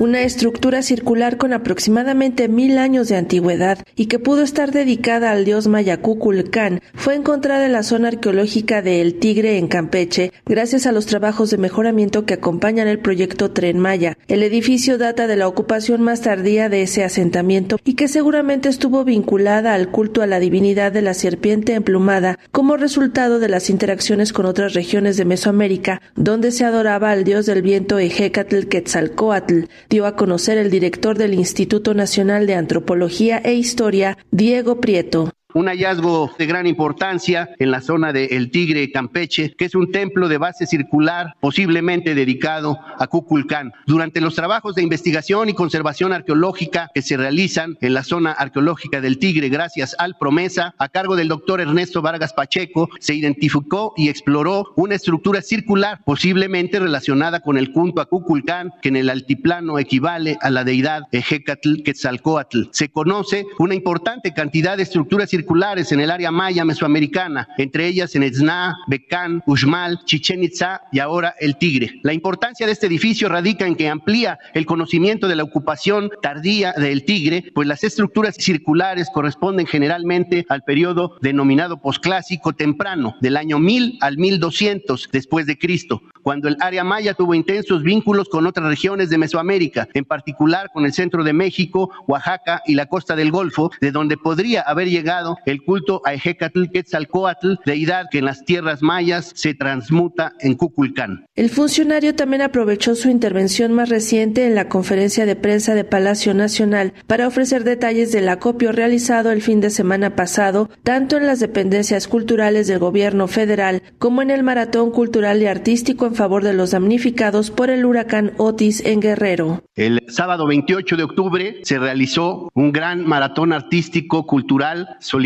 una estructura circular con aproximadamente mil años de antigüedad y que pudo estar dedicada al dios maya Kukulcán, fue encontrada en la zona arqueológica de El Tigre en Campeche, gracias a los trabajos de mejoramiento que acompañan el proyecto Tren Maya. El edificio data de la ocupación más tardía de ese asentamiento y que seguramente estuvo vinculada al culto a la divinidad de la serpiente emplumada como resultado de las interacciones con otras regiones de Mesoamérica, donde se adoraba al dios del viento Ejecatl Quetzalcoatl, dio a conocer el director del Instituto Nacional de Antropología e Historia, Diego Prieto. Un hallazgo de gran importancia en la zona de El Tigre, Campeche, que es un templo de base circular posiblemente dedicado a Cuculcán. Durante los trabajos de investigación y conservación arqueológica que se realizan en la zona arqueológica del Tigre, gracias al Promesa, a cargo del doctor Ernesto Vargas Pacheco, se identificó y exploró una estructura circular posiblemente relacionada con el culto a Cuculcán, que en el altiplano equivale a la deidad Ejecatl Quetzalcoatl. Se conoce una importante cantidad de estructuras circulares circulares en el área maya mesoamericana, entre ellas en Esná, Becán, Uxmal, Chichen Itza y ahora el Tigre. La importancia de este edificio radica en que amplía el conocimiento de la ocupación tardía del Tigre, pues las estructuras circulares corresponden generalmente al periodo denominado posclásico temprano, del año 1000 al 1200 después de Cristo, cuando el área maya tuvo intensos vínculos con otras regiones de Mesoamérica, en particular con el centro de México, Oaxaca y la costa del Golfo, de donde podría haber llegado el culto a Ejecatl Quetzalcoatl, deidad que en las tierras mayas se transmuta en Cuculcán. El funcionario también aprovechó su intervención más reciente en la conferencia de prensa de Palacio Nacional para ofrecer detalles del acopio realizado el fin de semana pasado, tanto en las dependencias culturales del gobierno federal como en el maratón cultural y artístico en favor de los damnificados por el huracán Otis en Guerrero. El sábado 28 de octubre se realizó un gran maratón artístico cultural solidario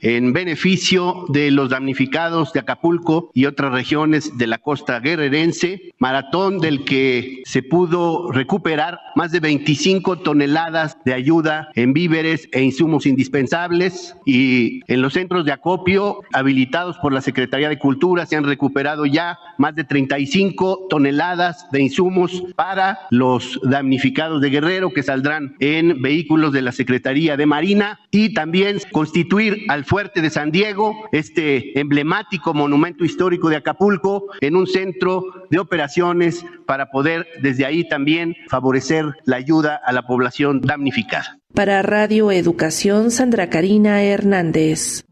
en beneficio de los damnificados de Acapulco y otras regiones de la costa guerrerense, maratón del que se pudo recuperar más de 25 toneladas de ayuda en víveres e insumos indispensables. Y en los centros de acopio habilitados por la Secretaría de Cultura se han recuperado ya más de 35 toneladas de insumos para los damnificados de Guerrero que saldrán en vehículos de la Secretaría de Marina y también constituir al fuerte de San Diego, este emblemático monumento histórico de Acapulco, en un centro de operaciones para poder desde ahí también favorecer la ayuda a la población damnificada. Para Radio Educación, Sandra Karina Hernández.